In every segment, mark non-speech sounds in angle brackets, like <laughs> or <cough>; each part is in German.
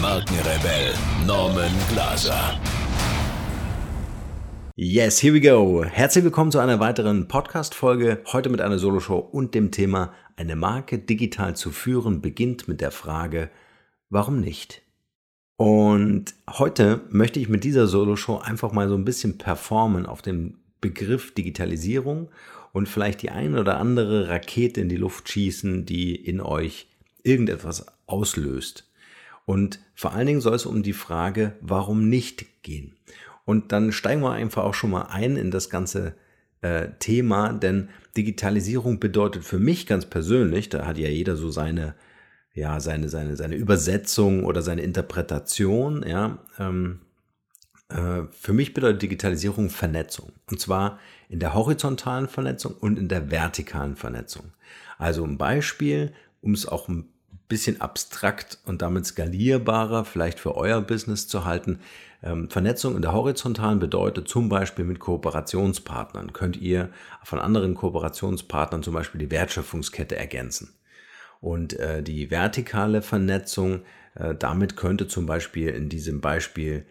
Markenrebell Norman Glaser. Yes, here we go. Herzlich willkommen zu einer weiteren Podcast-Folge. Heute mit einer Soloshow und dem Thema Eine Marke digital zu führen beginnt mit der Frage, warum nicht? Und heute möchte ich mit dieser Soloshow einfach mal so ein bisschen performen auf dem Begriff Digitalisierung und vielleicht die ein oder andere Rakete in die Luft schießen, die in euch irgendetwas auslöst. Und vor allen Dingen soll es um die Frage, warum nicht gehen. Und dann steigen wir einfach auch schon mal ein in das ganze äh, Thema, denn Digitalisierung bedeutet für mich ganz persönlich, da hat ja jeder so seine, ja, seine, seine, seine Übersetzung oder seine Interpretation, ja, ähm, äh, für mich bedeutet Digitalisierung Vernetzung. Und zwar in der horizontalen Vernetzung und in der vertikalen Vernetzung. Also ein Beispiel, um es auch ein bisschen abstrakt und damit skalierbarer vielleicht für euer Business zu halten. Ähm, Vernetzung in der horizontalen bedeutet zum Beispiel mit Kooperationspartnern. Könnt ihr von anderen Kooperationspartnern zum Beispiel die Wertschöpfungskette ergänzen. Und äh, die vertikale Vernetzung, äh, damit könnte zum Beispiel in diesem Beispiel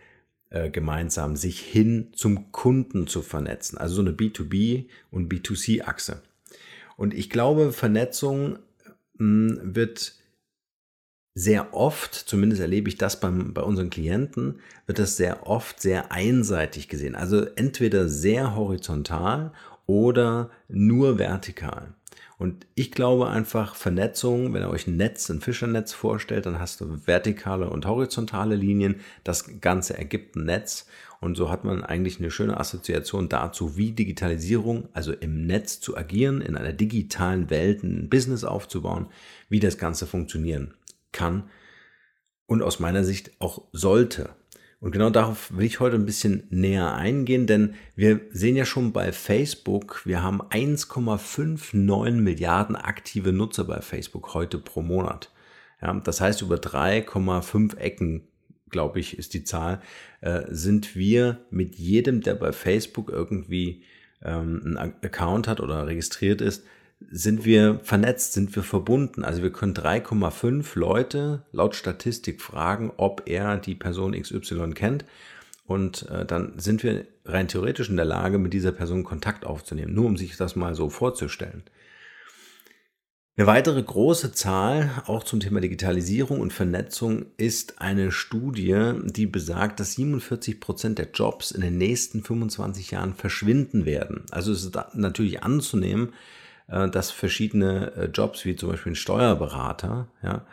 äh, gemeinsam sich hin zum Kunden zu vernetzen. Also so eine B2B und B2C-Achse. Und ich glaube, Vernetzung mh, hm, wird sehr oft, zumindest erlebe ich das beim, bei unseren Klienten, wird das sehr oft sehr einseitig gesehen. Also entweder sehr horizontal oder nur vertikal. Und ich glaube einfach, Vernetzung, wenn ihr euch ein Netz, ein Fischernetz vorstellt, dann hast du vertikale und horizontale Linien. Das Ganze ergibt ein Netz. Und so hat man eigentlich eine schöne Assoziation dazu, wie Digitalisierung, also im Netz zu agieren, in einer digitalen Welt ein Business aufzubauen, wie das Ganze funktionieren kann und aus meiner Sicht auch sollte. Und genau darauf will ich heute ein bisschen näher eingehen, denn wir sehen ja schon bei Facebook, wir haben 1,59 Milliarden aktive Nutzer bei Facebook heute pro Monat. Ja, das heißt, über 3,5 Ecken, glaube ich, ist die Zahl, äh, sind wir mit jedem, der bei Facebook irgendwie ähm, einen Account hat oder registriert ist, sind wir vernetzt, sind wir verbunden. Also wir können 3,5 Leute laut Statistik fragen, ob er die Person XY kennt. Und äh, dann sind wir rein theoretisch in der Lage, mit dieser Person Kontakt aufzunehmen, nur um sich das mal so vorzustellen. Eine weitere große Zahl, auch zum Thema Digitalisierung und Vernetzung, ist eine Studie, die besagt, dass 47 Prozent der Jobs in den nächsten 25 Jahren verschwinden werden. Also es ist natürlich anzunehmen, dass verschiedene äh, Jobs, wie zum Beispiel ein Steuerberater, ja,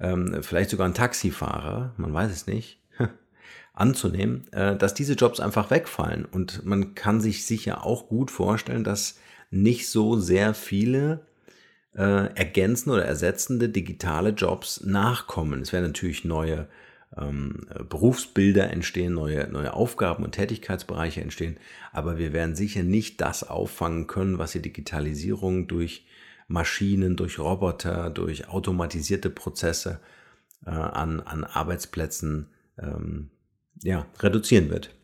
ähm, vielleicht sogar ein Taxifahrer, man weiß es nicht, <laughs> anzunehmen, äh, dass diese Jobs einfach wegfallen. Und man kann sich sicher auch gut vorstellen, dass nicht so sehr viele ergänzende oder ersetzende digitale Jobs nachkommen. Es werden natürlich neue ähm, Berufsbilder entstehen, neue, neue Aufgaben und Tätigkeitsbereiche entstehen, aber wir werden sicher nicht das auffangen können, was die Digitalisierung durch Maschinen, durch Roboter, durch automatisierte Prozesse äh, an, an Arbeitsplätzen ähm, ja, reduzieren wird.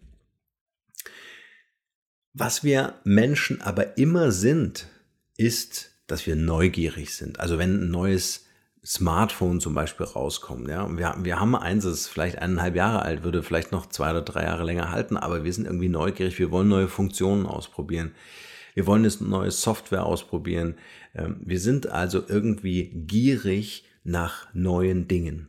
Was wir Menschen aber immer sind, ist, dass wir neugierig sind. Also wenn ein neues Smartphone zum Beispiel rauskommen. Ja? wir, wir haben eins, das ist vielleicht eineinhalb Jahre alt, würde vielleicht noch zwei oder drei Jahre länger halten, aber wir sind irgendwie neugierig, wir wollen neue Funktionen ausprobieren. Wir wollen eine neue Software ausprobieren. Ähm, wir sind also irgendwie gierig nach neuen Dingen.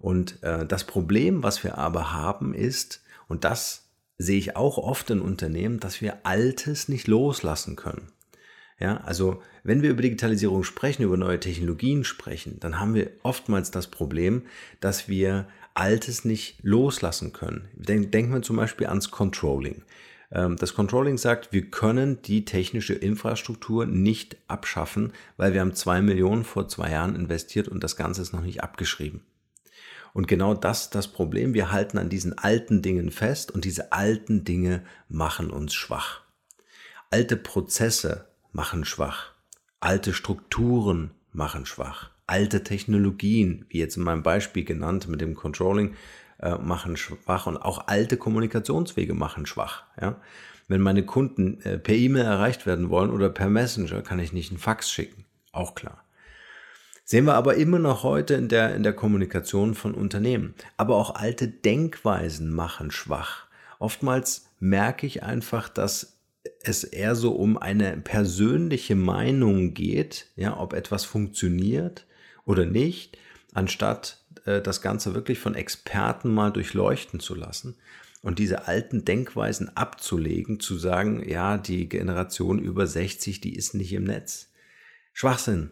Und äh, das Problem, was wir aber haben, ist, und das sehe ich auch oft in Unternehmen, dass wir Altes nicht loslassen können. Ja, also wenn wir über Digitalisierung sprechen, über neue Technologien sprechen, dann haben wir oftmals das Problem, dass wir Altes nicht loslassen können. Denken wir zum Beispiel ans Controlling. Ähm, das Controlling sagt, wir können die technische Infrastruktur nicht abschaffen, weil wir haben zwei Millionen vor zwei Jahren investiert und das Ganze ist noch nicht abgeschrieben. Und genau das ist das Problem. Wir halten an diesen alten Dingen fest und diese alten Dinge machen uns schwach. Alte Prozesse machen schwach. Alte Strukturen machen schwach. Alte Technologien, wie jetzt in meinem Beispiel genannt mit dem Controlling, äh, machen schwach und auch alte Kommunikationswege machen schwach. Ja? Wenn meine Kunden äh, per E-Mail erreicht werden wollen oder per Messenger, kann ich nicht einen Fax schicken. Auch klar. Sehen wir aber immer noch heute in der, in der Kommunikation von Unternehmen. Aber auch alte Denkweisen machen schwach. Oftmals merke ich einfach, dass es eher so um eine persönliche Meinung geht, ja, ob etwas funktioniert oder nicht, anstatt äh, das Ganze wirklich von Experten mal durchleuchten zu lassen und diese alten Denkweisen abzulegen, zu sagen, ja, die Generation über 60, die ist nicht im Netz. Schwachsinn.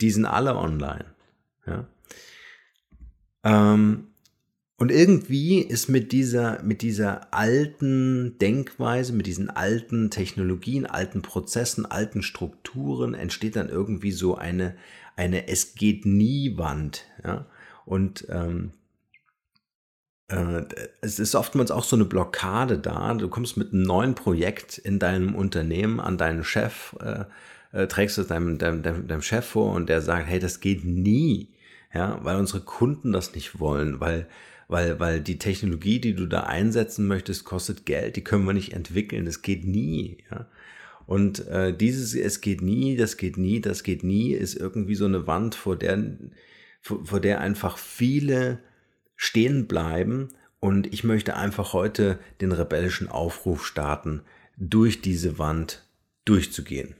Die sind alle online. Ja. Ähm, und irgendwie ist mit dieser, mit dieser alten Denkweise, mit diesen alten Technologien, alten Prozessen, alten Strukturen entsteht dann irgendwie so eine, eine Es geht nie Wand. Ja? Und ähm, äh, es ist oftmals auch so eine Blockade da. Du kommst mit einem neuen Projekt in deinem Unternehmen an deinen Chef, äh, äh, trägst es deinem, deinem, deinem, deinem Chef vor und der sagt, hey, das geht nie. Ja, weil unsere Kunden das nicht wollen, weil, weil, weil die Technologie, die du da einsetzen möchtest, kostet Geld, die können wir nicht entwickeln, das geht nie. Ja. Und äh, dieses Es geht nie, das geht nie, das geht nie, ist irgendwie so eine Wand, vor der, vor, vor der einfach viele stehen bleiben. Und ich möchte einfach heute den rebellischen Aufruf starten, durch diese Wand durchzugehen.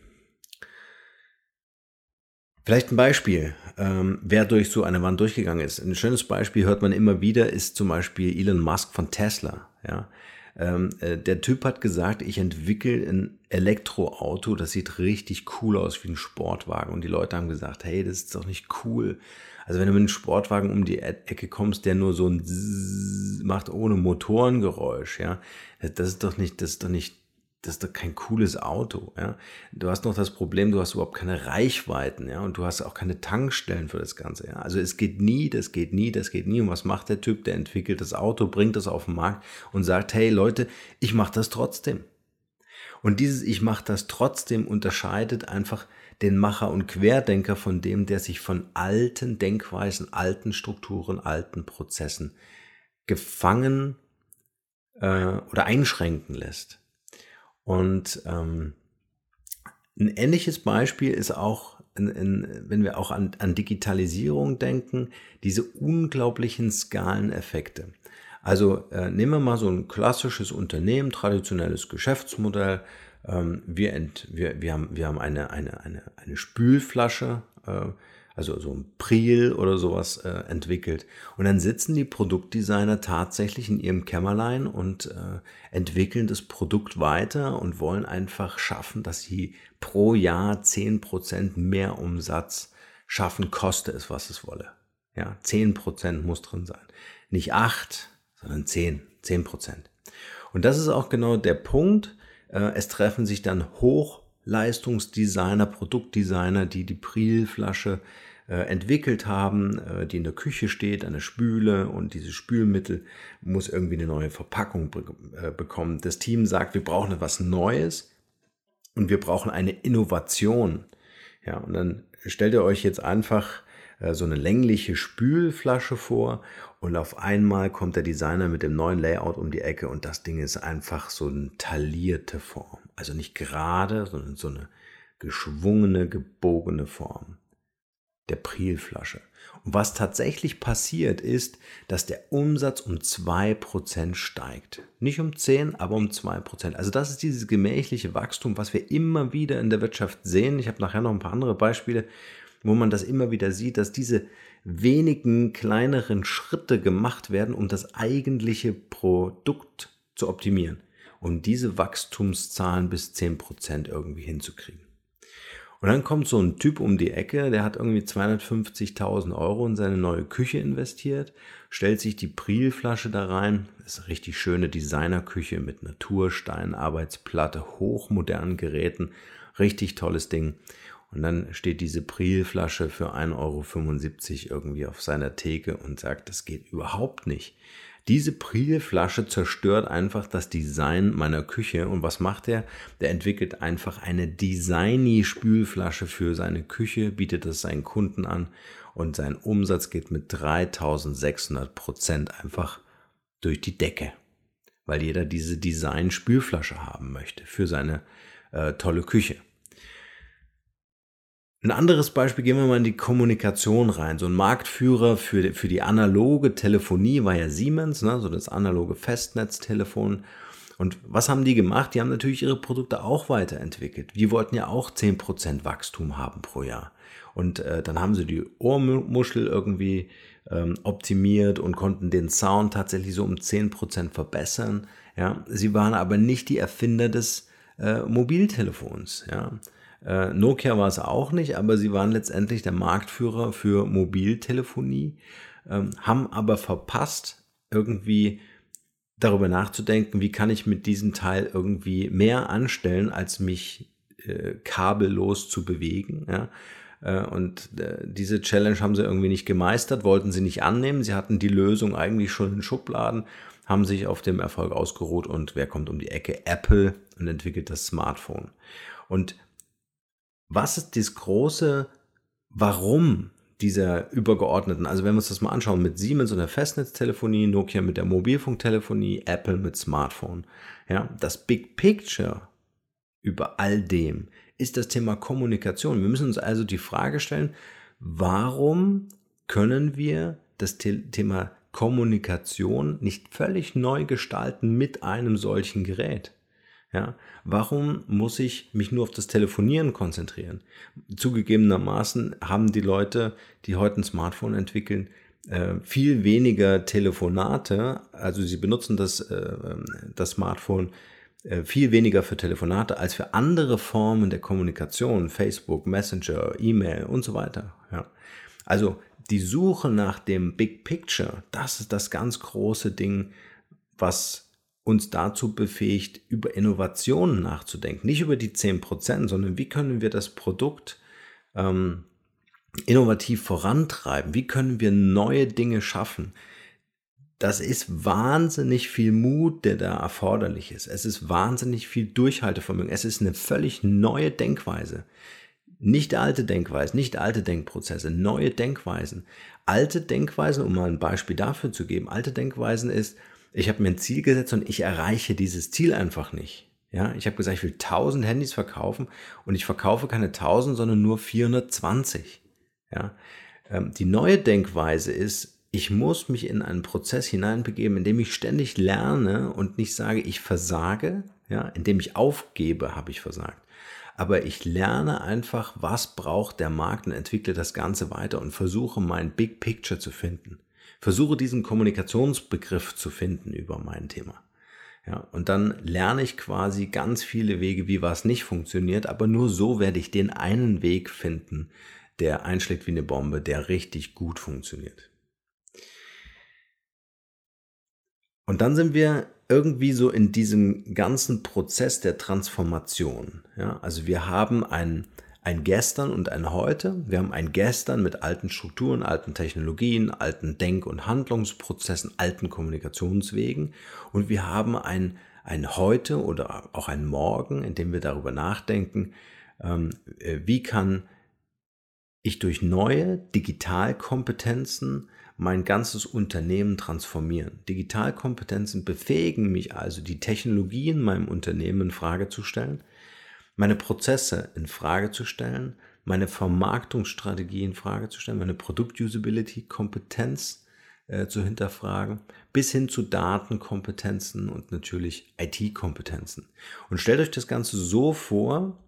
Vielleicht ein Beispiel, ähm, wer durch so eine Wand durchgegangen ist. Ein schönes Beispiel hört man immer wieder, ist zum Beispiel Elon Musk von Tesla. Ja? Ähm, äh, der Typ hat gesagt, ich entwickle ein Elektroauto, das sieht richtig cool aus wie ein Sportwagen. Und die Leute haben gesagt, hey, das ist doch nicht cool. Also wenn du mit einem Sportwagen um die Ecke kommst, der nur so ein Zzz macht ohne Motorengeräusch, ja, das ist doch nicht, das ist doch nicht, das ist doch kein cooles Auto, ja. Du hast noch das Problem, du hast überhaupt keine Reichweiten, ja, und du hast auch keine Tankstellen für das Ganze, ja. Also es geht nie, das geht nie, das geht nie. Und was macht der Typ? Der entwickelt das Auto, bringt das auf den Markt und sagt, hey Leute, ich mache das trotzdem. Und dieses Ich mache das trotzdem unterscheidet einfach den Macher und Querdenker von dem, der sich von alten Denkweisen, alten Strukturen, alten Prozessen gefangen äh, oder einschränken lässt. Und ähm, ein ähnliches Beispiel ist auch, in, in, wenn wir auch an, an Digitalisierung denken, diese unglaublichen Skaleneffekte. Also äh, nehmen wir mal so ein klassisches Unternehmen, traditionelles Geschäftsmodell, ähm, wir, ent, wir, wir haben, wir haben eine, eine, eine, eine Spülflasche, äh, also so ein Priel oder sowas äh, entwickelt. Und dann sitzen die Produktdesigner tatsächlich in ihrem Kämmerlein und äh, entwickeln das Produkt weiter und wollen einfach schaffen, dass sie pro Jahr zehn Prozent mehr Umsatz schaffen, koste es, was es wolle. Ja, zehn Prozent muss drin sein. Nicht acht, sondern zehn, zehn Prozent. Und das ist auch genau der Punkt, äh, es treffen sich dann Hochleistungsdesigner, Produktdesigner, die die Prilflasche äh, entwickelt haben, äh, die in der Küche steht, eine Spüle und dieses Spülmittel muss irgendwie eine neue Verpackung bekommen. Das Team sagt, wir brauchen etwas Neues und wir brauchen eine Innovation. Ja, und dann stellt ihr euch jetzt einfach so eine längliche Spülflasche vor und auf einmal kommt der Designer mit dem neuen Layout um die Ecke und das Ding ist einfach so eine taillierte Form. Also nicht gerade, sondern so eine geschwungene, gebogene Form der Prilflasche. Und was tatsächlich passiert ist, dass der Umsatz um 2% steigt. Nicht um 10, aber um 2%. Also das ist dieses gemächliche Wachstum, was wir immer wieder in der Wirtschaft sehen. Ich habe nachher noch ein paar andere Beispiele, wo man das immer wieder sieht, dass diese wenigen kleineren Schritte gemacht werden, um das eigentliche Produkt zu optimieren, um diese Wachstumszahlen bis 10% irgendwie hinzukriegen. Und dann kommt so ein Typ um die Ecke, der hat irgendwie 250.000 Euro in seine neue Küche investiert, stellt sich die Prilflasche da rein, das ist eine richtig schöne Designerküche mit Naturstein, Arbeitsplatte, hochmodernen Geräten, richtig tolles Ding. Und dann steht diese Prielflasche für 1,75 Euro irgendwie auf seiner Theke und sagt, das geht überhaupt nicht. Diese Prielflasche zerstört einfach das Design meiner Küche. Und was macht er? Der entwickelt einfach eine Designy-Spülflasche für seine Küche, bietet das seinen Kunden an und sein Umsatz geht mit 3600 Prozent einfach durch die Decke. Weil jeder diese Design-Spülflasche haben möchte für seine äh, tolle Küche. Ein anderes Beispiel, gehen wir mal in die Kommunikation rein. So ein Marktführer für, für die analoge Telefonie war ja Siemens, ne? so das analoge Festnetztelefon. Und was haben die gemacht? Die haben natürlich ihre Produkte auch weiterentwickelt. Die wollten ja auch 10% Wachstum haben pro Jahr. Und äh, dann haben sie die Ohrmuschel irgendwie ähm, optimiert und konnten den Sound tatsächlich so um 10% verbessern. Ja? Sie waren aber nicht die Erfinder des äh, Mobiltelefons. Ja? Äh, Nokia war es auch nicht, aber sie waren letztendlich der Marktführer für Mobiltelefonie, ähm, haben aber verpasst, irgendwie darüber nachzudenken, wie kann ich mit diesem Teil irgendwie mehr anstellen, als mich äh, kabellos zu bewegen. Ja? Äh, und äh, diese Challenge haben sie irgendwie nicht gemeistert, wollten sie nicht annehmen. Sie hatten die Lösung eigentlich schon in Schubladen, haben sich auf dem Erfolg ausgeruht und wer kommt um die Ecke? Apple und entwickelt das Smartphone. Und was ist das große Warum dieser übergeordneten, also wenn wir uns das mal anschauen, mit Siemens und der Festnetztelefonie, Nokia mit der Mobilfunktelefonie, Apple mit Smartphone. Ja, das Big Picture über all dem ist das Thema Kommunikation. Wir müssen uns also die Frage stellen, warum können wir das Thema Kommunikation nicht völlig neu gestalten mit einem solchen Gerät? Ja, warum muss ich mich nur auf das Telefonieren konzentrieren? Zugegebenermaßen haben die Leute, die heute ein Smartphone entwickeln, äh, viel weniger Telefonate, also sie benutzen das, äh, das Smartphone äh, viel weniger für Telefonate als für andere Formen der Kommunikation, Facebook, Messenger, E-Mail und so weiter. Ja. Also die Suche nach dem Big Picture, das ist das ganz große Ding, was uns dazu befähigt, über Innovationen nachzudenken. Nicht über die 10%, sondern wie können wir das Produkt ähm, innovativ vorantreiben? Wie können wir neue Dinge schaffen? Das ist wahnsinnig viel Mut, der da erforderlich ist. Es ist wahnsinnig viel Durchhaltevermögen. Es ist eine völlig neue Denkweise. Nicht alte Denkweisen, nicht alte Denkprozesse, neue Denkweisen. Alte Denkweisen, um mal ein Beispiel dafür zu geben, alte Denkweisen ist, ich habe mir ein Ziel gesetzt und ich erreiche dieses Ziel einfach nicht. Ja, ich habe gesagt, ich will 1000 Handys verkaufen und ich verkaufe keine 1000, sondern nur 420. Ja, ähm, die neue Denkweise ist, ich muss mich in einen Prozess hineinbegeben, in dem ich ständig lerne und nicht sage, ich versage, ja, indem ich aufgebe, habe ich versagt. Aber ich lerne einfach, was braucht der Markt und entwickle das Ganze weiter und versuche mein Big Picture zu finden versuche diesen Kommunikationsbegriff zu finden über mein Thema. Ja, und dann lerne ich quasi ganz viele Wege, wie was nicht funktioniert, aber nur so werde ich den einen Weg finden, der einschlägt wie eine Bombe, der richtig gut funktioniert. Und dann sind wir irgendwie so in diesem ganzen Prozess der Transformation. Ja, also wir haben ein, ein Gestern und ein Heute. Wir haben ein Gestern mit alten Strukturen, alten Technologien, alten Denk- und Handlungsprozessen, alten Kommunikationswegen. Und wir haben ein, ein Heute oder auch ein Morgen, in dem wir darüber nachdenken, ähm, äh, wie kann ich durch neue Digitalkompetenzen mein ganzes Unternehmen transformieren. Digitalkompetenzen befähigen mich also, die Technologien meinem Unternehmen in Frage zu stellen meine Prozesse in Frage zu stellen, meine Vermarktungsstrategie in Frage zu stellen, meine Produkt-Usability, Kompetenz äh, zu hinterfragen, bis hin zu Datenkompetenzen und natürlich IT-Kompetenzen. Und stellt euch das Ganze so vor,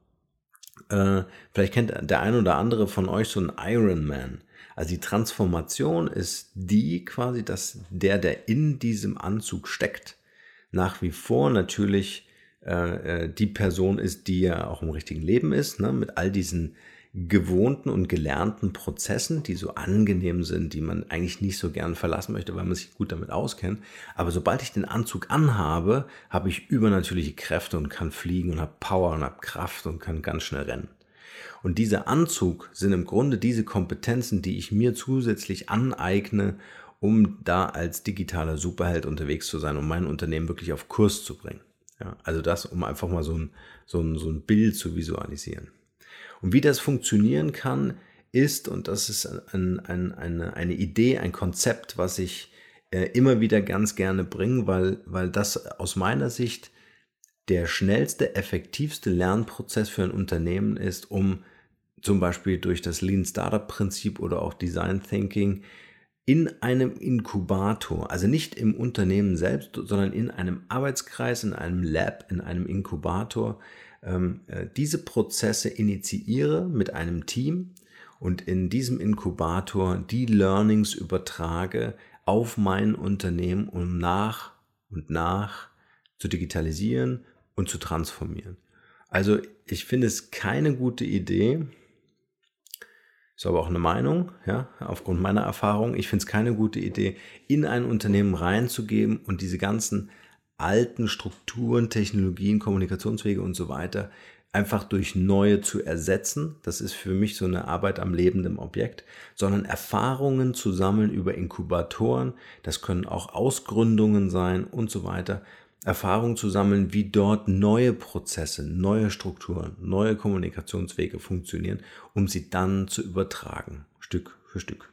äh, vielleicht kennt der ein oder andere von euch so einen Iron Man. Also die Transformation ist die quasi, dass der, der in diesem Anzug steckt, nach wie vor natürlich äh, äh, die Person ist, die ja auch im richtigen Leben ist, ne? mit all diesen gewohnten und gelernten Prozessen, die so angenehm sind, die man eigentlich nicht so gern verlassen möchte, weil man sich gut damit auskennt. Aber sobald ich den Anzug anhabe, habe ich übernatürliche Kräfte und kann fliegen und habe Power und habe Kraft und kann ganz schnell rennen. Und dieser Anzug sind im Grunde diese Kompetenzen, die ich mir zusätzlich aneigne, um da als digitaler Superheld unterwegs zu sein, um mein Unternehmen wirklich auf Kurs zu bringen. Ja, also das, um einfach mal so ein, so, ein, so ein Bild zu visualisieren. Und wie das funktionieren kann, ist, und das ist ein, ein, eine, eine Idee, ein Konzept, was ich äh, immer wieder ganz gerne bringe, weil, weil das aus meiner Sicht der schnellste, effektivste Lernprozess für ein Unternehmen ist, um zum Beispiel durch das Lean Startup Prinzip oder auch Design Thinking in einem Inkubator, also nicht im Unternehmen selbst, sondern in einem Arbeitskreis, in einem Lab, in einem Inkubator, ähm, äh, diese Prozesse initiiere mit einem Team und in diesem Inkubator die Learnings übertrage auf mein Unternehmen, um nach und nach zu digitalisieren und zu transformieren. Also ich finde es keine gute Idee, ist aber auch eine Meinung, ja, aufgrund meiner Erfahrung. Ich finde es keine gute Idee, in ein Unternehmen reinzugeben und diese ganzen alten Strukturen, Technologien, Kommunikationswege und so weiter einfach durch neue zu ersetzen. Das ist für mich so eine Arbeit am lebenden Objekt, sondern Erfahrungen zu sammeln über Inkubatoren. Das können auch Ausgründungen sein und so weiter. Erfahrung zu sammeln, wie dort neue Prozesse, neue Strukturen, neue Kommunikationswege funktionieren, um sie dann zu übertragen, Stück für Stück.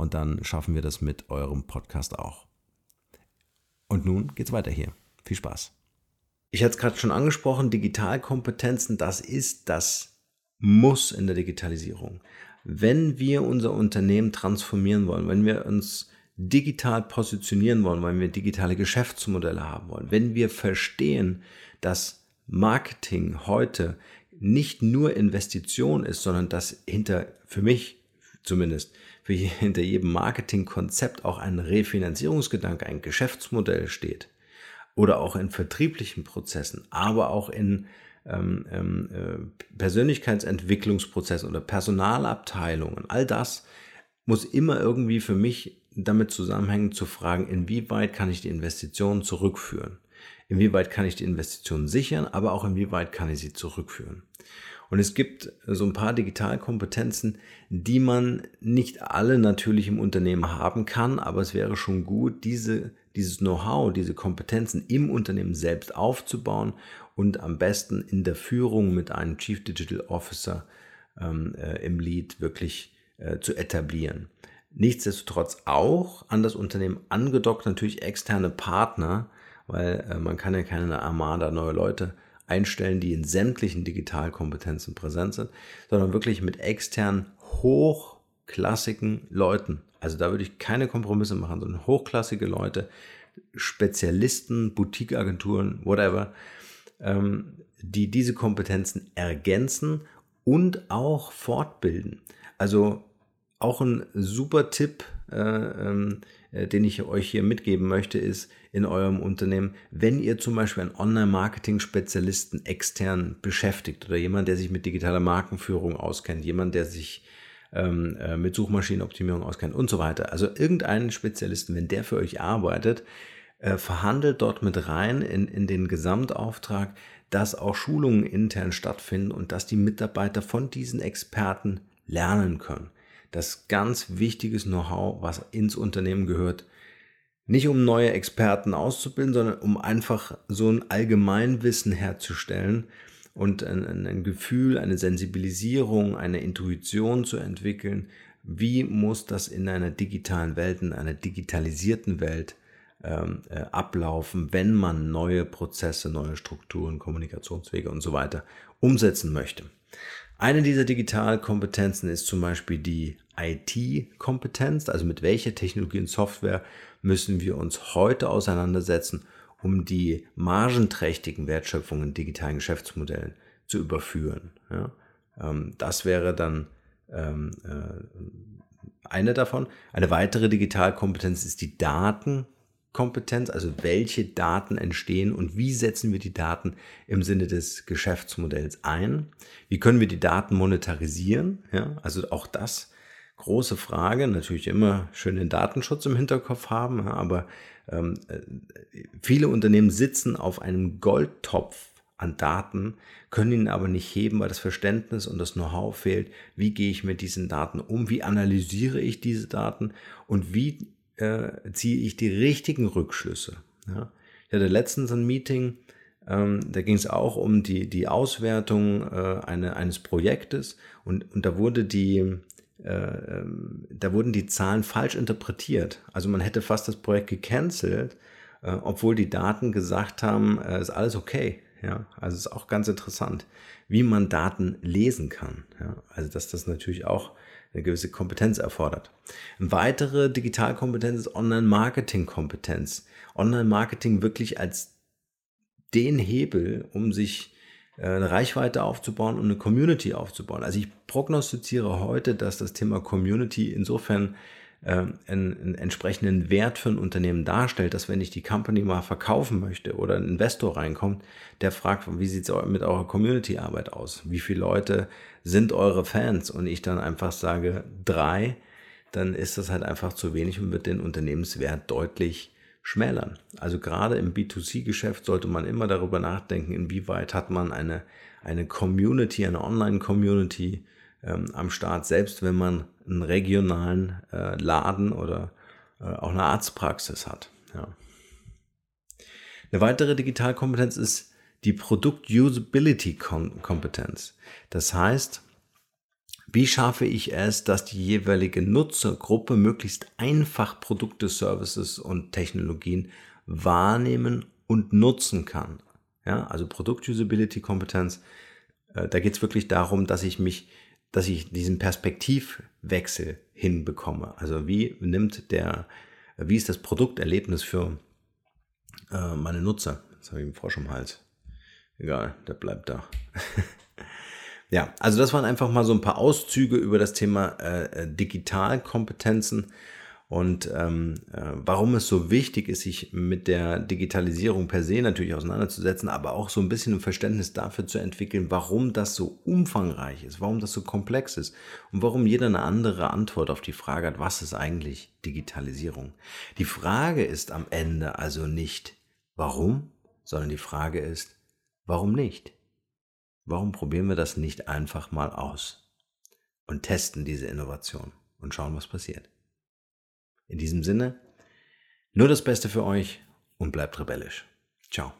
und dann schaffen wir das mit eurem Podcast auch. Und nun geht's weiter hier. Viel Spaß. Ich hatte es gerade schon angesprochen, Digitalkompetenzen, das ist das Muss in der Digitalisierung. Wenn wir unser Unternehmen transformieren wollen, wenn wir uns digital positionieren wollen, wenn wir digitale Geschäftsmodelle haben wollen, wenn wir verstehen, dass Marketing heute nicht nur Investition ist, sondern dass hinter, für mich zumindest, für <laughs> hinter jedem Marketingkonzept auch ein Refinanzierungsgedanke, ein Geschäftsmodell steht. Oder auch in vertrieblichen Prozessen, aber auch in ähm, ähm äh, Persönlichkeitsentwicklungsprozessen oder Personalabteilungen. All das muss immer irgendwie für mich damit zusammenhängen zu fragen, inwieweit kann ich die Investition zurückführen? Inwieweit kann ich die Investition sichern, aber auch inwieweit kann ich sie zurückführen? Und es gibt so ein paar Digitalkompetenzen, die man nicht alle natürlich im Unternehmen haben kann, aber es wäre schon gut, diese, dieses Know-how, diese Kompetenzen im Unternehmen selbst aufzubauen und am besten in der Führung mit einem Chief Digital Officer ähm, äh, im Lead wirklich äh, zu etablieren. Nichtsdestotrotz auch an das Unternehmen angedockt natürlich externe Partner, weil äh, man kann ja keine Armada neue Leute einstellen, die in sämtlichen Digitalkompetenzen präsent sind, sondern wirklich mit externen, hochklassigen Leuten. Also da würde ich keine Kompromisse machen, sondern hochklassige Leute, Spezialisten, Boutiqueagenturen, whatever, ähm, die diese Kompetenzen ergänzen und auch fortbilden. Also auch ein super Tipp, äh, ähm, äh, den ich euch hier mitgeben möchte, ist in eurem Unternehmen, wenn ihr zum Beispiel einen Online-Marketing-Spezialisten extern beschäftigt oder jemand, der sich mit digitaler Markenführung auskennt, jemand, der sich ähm, äh, mit Suchmaschinenoptimierung auskennt und so weiter. Also irgendeinen Spezialisten, wenn der für euch arbeitet, äh, verhandelt dort mit rein in, in den Gesamtauftrag, dass auch Schulungen intern stattfinden und dass die Mitarbeiter von diesen Experten lernen können das ganz wichtiges Know-how, was ins Unternehmen gehört, nicht um neue Experten auszubilden, sondern um einfach so ein Allgemeinwissen herzustellen und ein, ein Gefühl, eine Sensibilisierung, eine Intuition zu entwickeln, wie muss das in einer digitalen Welt, in einer digitalisierten Welt ähm, äh, ablaufen, wenn man neue Prozesse, neue Strukturen, Kommunikationswege und so weiter umsetzen möchte. Eine dieser Digitalkompetenzen ist zum Beispiel die IT-Kompetenz, also mit welcher Technologie und Software müssen wir uns heute auseinandersetzen, um die margenträchtigen Wertschöpfungen in digitalen Geschäftsmodellen zu überführen. Ja? Ähm, das wäre dann ähm, äh, eine davon. Eine weitere Digitalkompetenz ist die Datenkompetenz, also welche Daten entstehen und wie setzen wir die Daten im Sinne des Geschäftsmodells ein? Wie können wir die Daten monetarisieren? Ja, also auch das große Frage. Natürlich immer schön den Datenschutz im Hinterkopf haben, aber ähm, äh, viele Unternehmen sitzen auf einem Goldtopf an Daten, können ihn aber nicht heben, weil das Verständnis und das Know-how fehlt. Wie gehe ich mit diesen Daten um? Wie analysiere ich diese Daten? Und wie äh, ziehe ich die richtigen Rückschlüsse? Ja? Ich hatte letztens ein Meeting, ähm, da ging es auch um die, die Auswertung äh, eine, eines Projektes und, und da wurde die, äh, ähm, da wurden die Zahlen falsch interpretiert. Also man hätte fast das Projekt gecancelt, äh, obwohl die Daten gesagt haben, äh, ist alles okay. Ja, also ist auch ganz interessant, wie man Daten lesen kann. Ja, also dass das natürlich auch eine gewisse Kompetenz erfordert. Eine weitere Digitalkompetenz ist Online-Marketing-Kompetenz. Online-Marketing wirklich als den Hebel, um sich eine Reichweite aufzubauen und eine Community aufzubauen. Also ich prognostiziere heute, dass das Thema Community insofern ähm, einen, einen entsprechenden Wert für ein Unternehmen darstellt, dass wenn ich die Company mal verkaufen möchte oder ein Investor reinkommt, der fragt, wie sieht es mit eurer Community-Arbeit aus? Wie viele Leute sind eure Fans? Und ich dann einfach sage drei, dann ist das halt einfach zu wenig und wird den Unternehmenswert deutlich schmälern. Also gerade im B2C-Geschäft sollte man immer darüber nachdenken, inwieweit hat man eine, eine Community, eine Online-Community, ähm, am Start, selbst wenn man einen regionalen äh, Laden oder äh, auch eine Arztpraxis hat. Ja. Eine weitere Digitalkompetenz ist die Produkt-Usability-Kompetenz. Das heißt, wie schaffe ich es, dass die jeweilige Nutzergruppe möglichst einfach Produkte, Services und Technologien wahrnehmen und nutzen kann? Ja, also Produkt-Usability-Kompetenz, äh, da geht es wirklich darum, dass ich mich dass ich diesen Perspektivwechsel hinbekomme. Also wie nimmt der, wie ist das Produkterlebnis für äh, meine Nutzer? Jetzt habe ich einen Frosch im Hals. Egal, der bleibt da. <laughs> ja, also das waren einfach mal so ein paar Auszüge über das Thema äh, Digitalkompetenzen und ähm, äh, warum es so wichtig ist, sich mit der Digitalisierung per se natürlich auseinanderzusetzen, aber auch so ein bisschen ein Verständnis dafür zu entwickeln, warum das so umfangreich ist, warum das so komplex ist und warum jeder eine andere Antwort auf die Frage hat, was ist eigentlich Digitalisierung. Die Frage ist am Ende also nicht, warum, sondern die Frage ist, warum nicht? Warum probieren wir das nicht einfach mal aus und testen diese Innovation und schauen, was passiert? In diesem Sinne, nur das Beste für euch und bleibt rebellisch. Ciao.